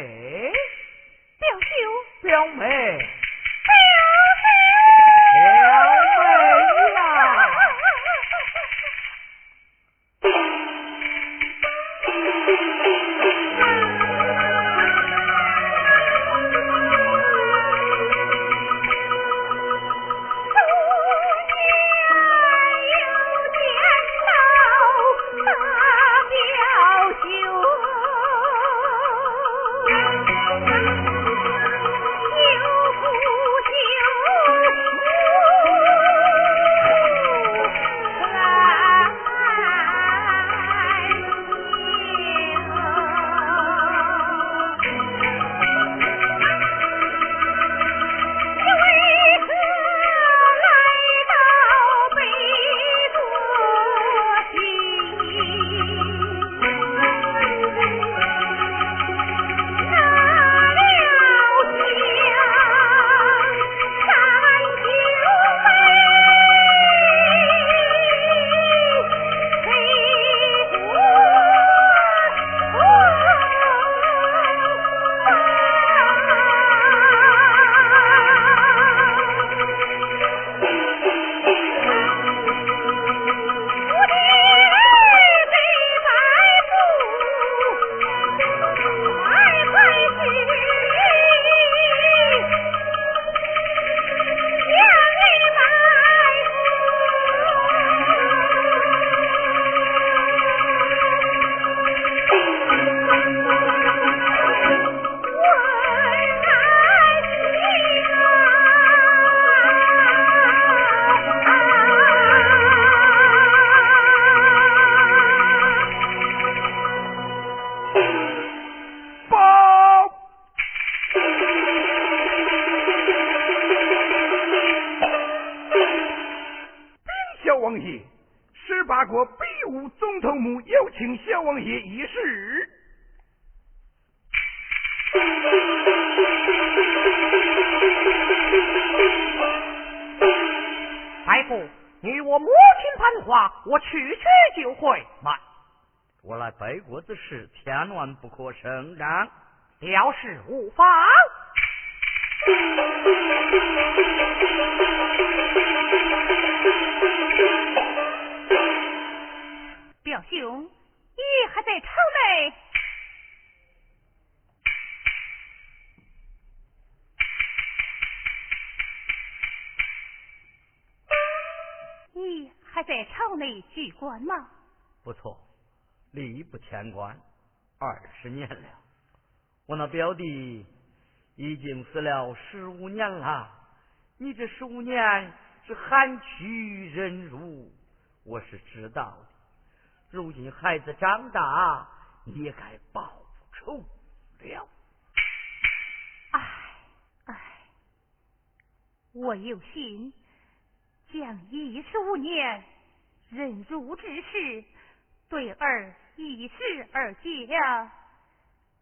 妹，吗？不错，吏部天官。二十年了，我那表弟已经死了十五年了。你这十五年是含屈忍辱，我是知道的。如今孩子长大，你也该报仇了。唉唉，我有心将一十五年忍辱之事对儿。一时而讲，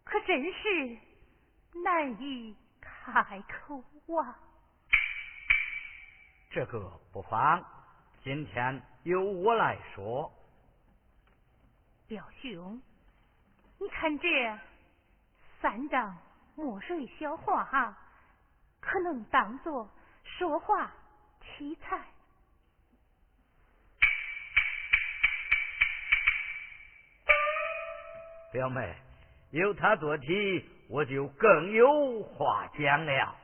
可真是难以开口啊！这个不妨，今天由我来说。表兄，你看这三张墨水小画，可能当做说话题材。表妹，有他做题，我就更有话讲了。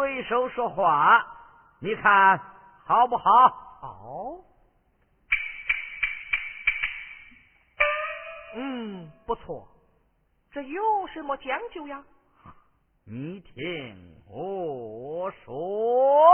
对手说话，你看好不好？好。嗯，不错。这有什么讲究呀？你听我说。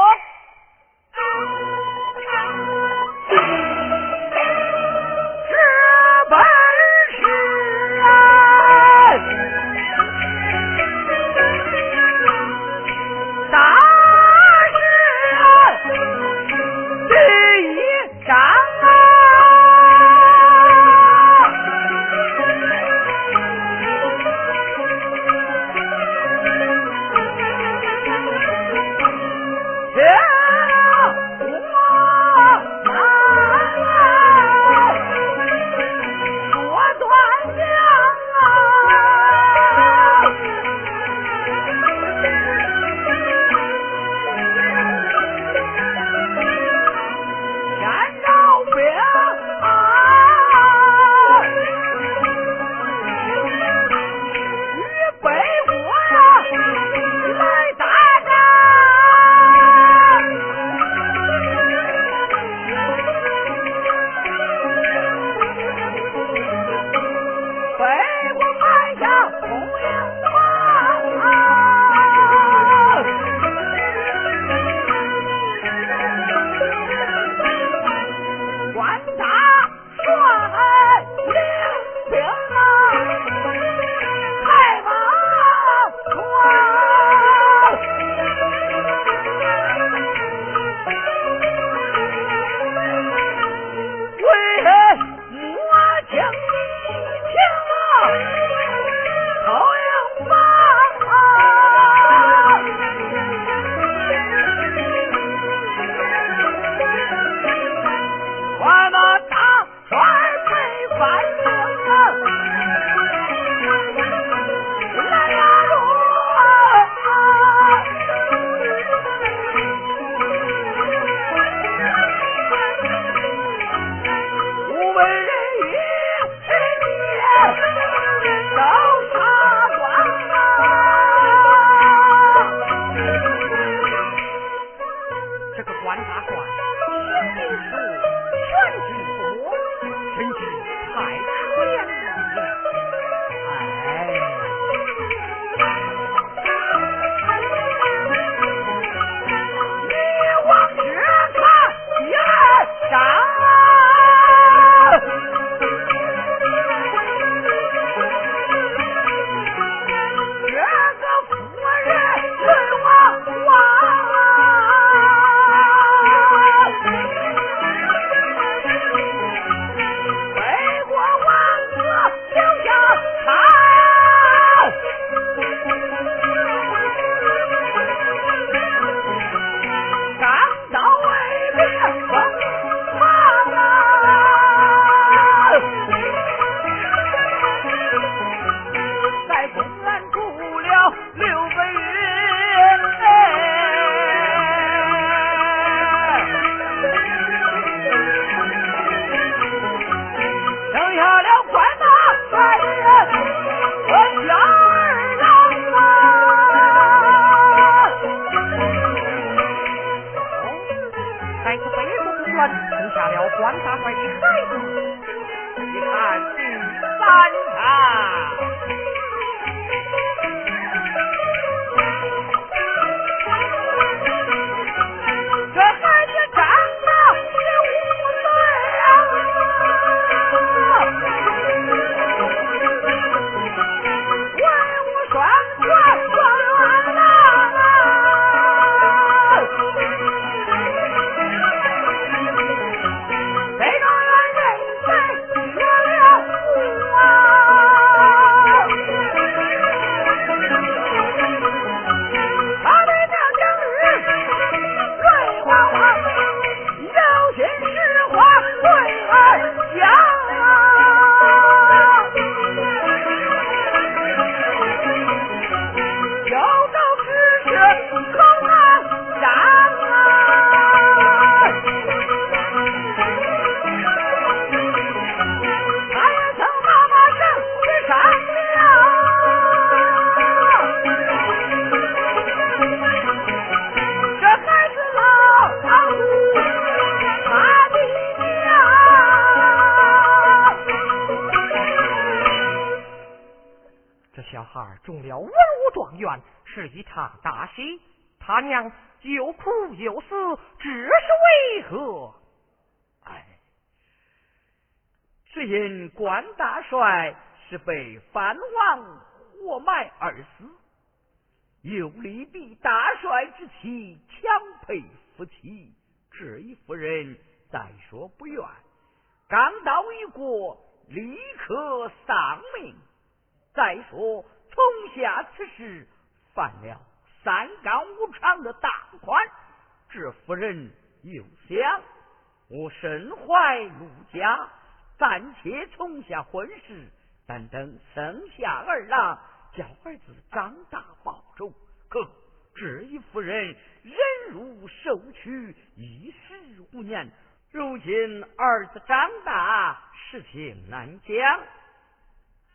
生下儿郎，叫儿子长大报仇。可这一夫人忍辱受屈一十五年，如今儿子长大，事情难讲。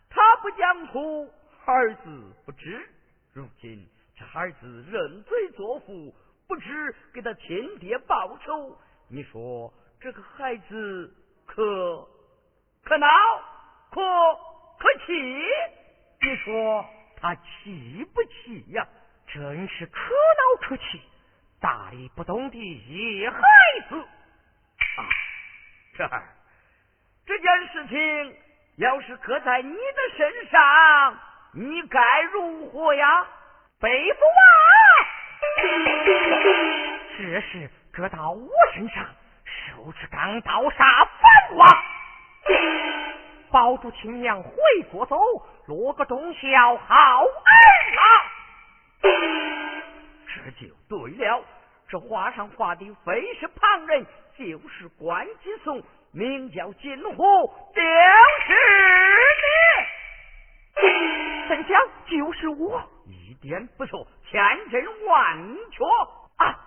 他不讲出，儿子不知。如今这儿子认罪作父，不知给他亲爹报仇。你说这个孩子可可恼，可可气？你说他气不气呀？真是可恼可气，大理不懂的野孩子啊！这这件事情。要是搁在你的身上，你该如何呀？背不啊！这事搁到我身上，手持钢刀杀反王，保住亲娘回国走，落个忠孝好儿郎！这就对了，这画上画的非是旁人，就是关金松。名叫金虎，就是你，真相就是我，一点不错，千真万确啊！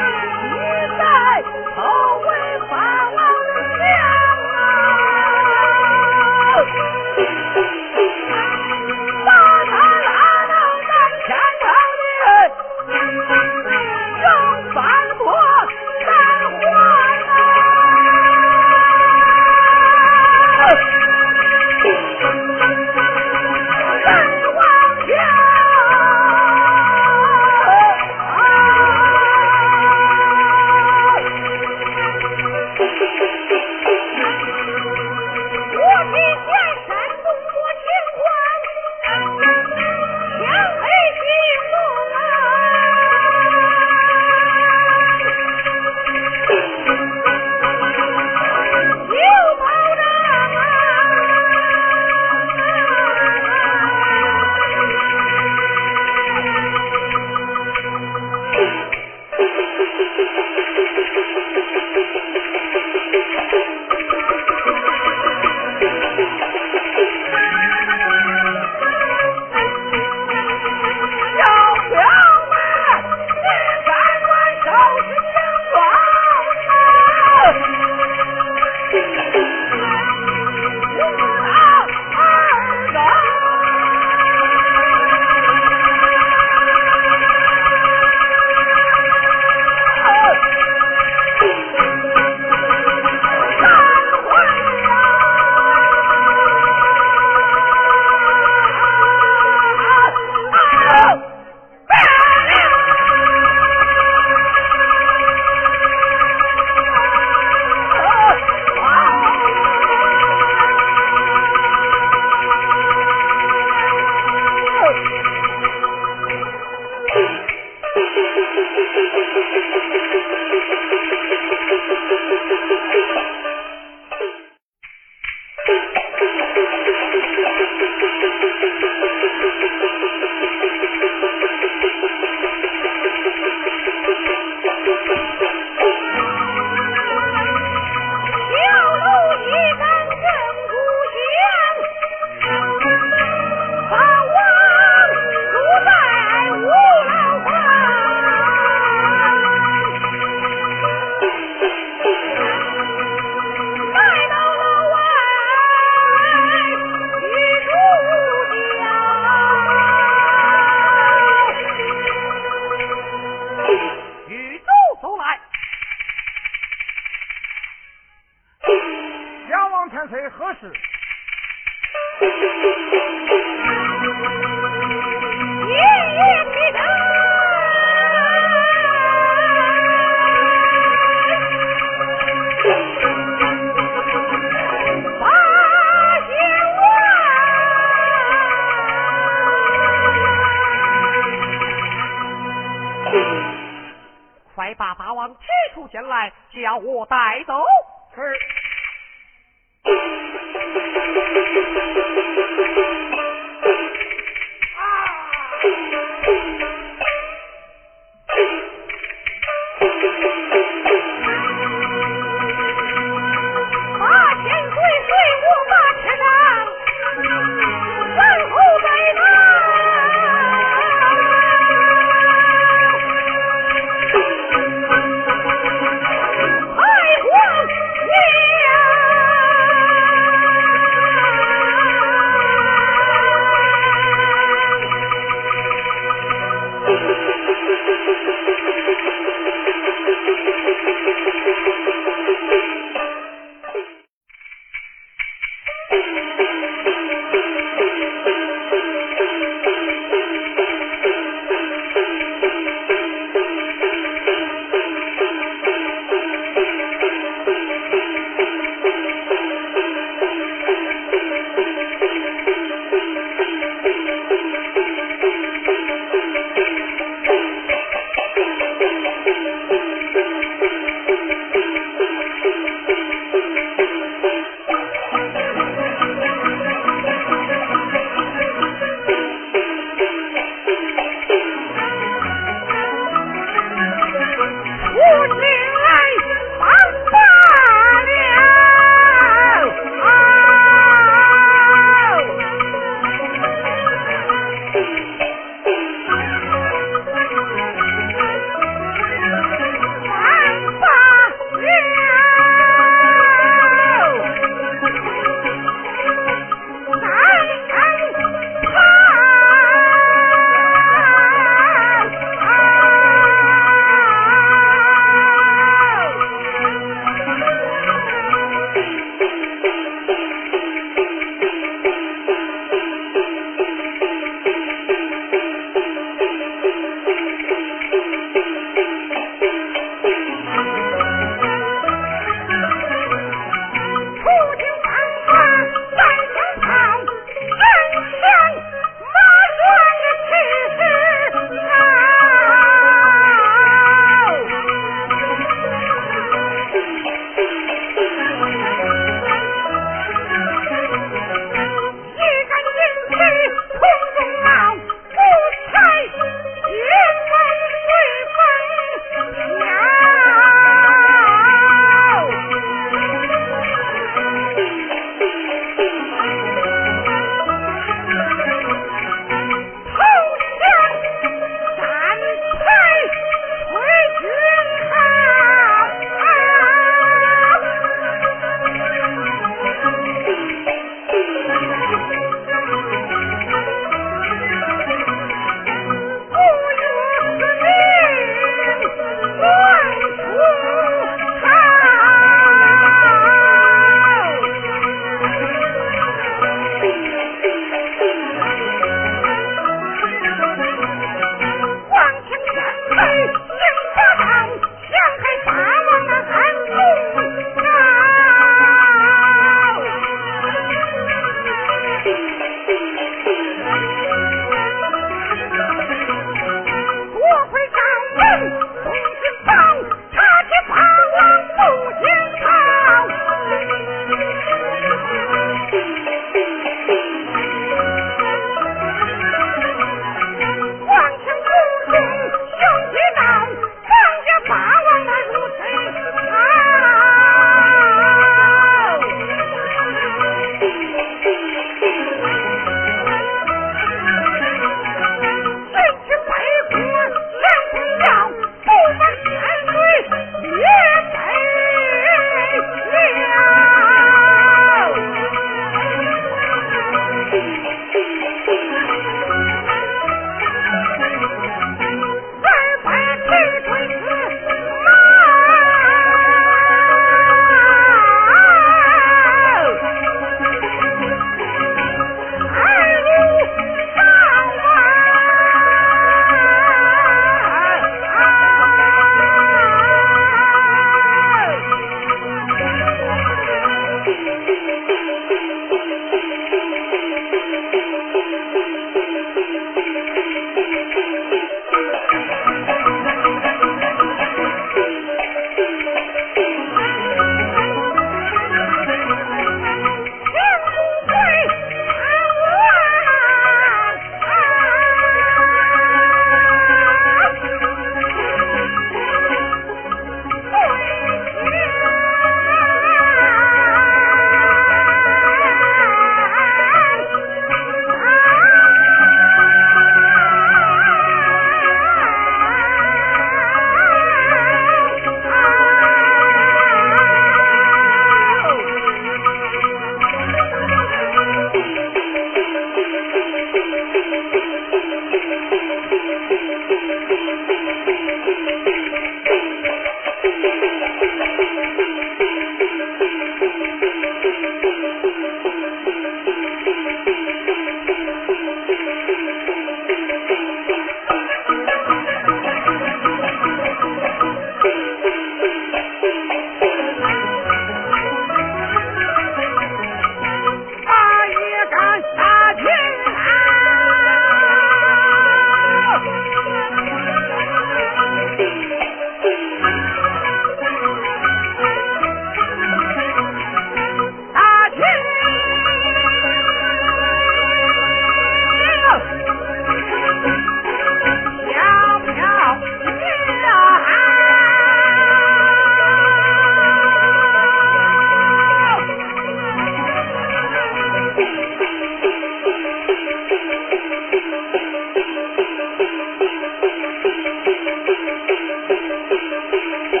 Sim.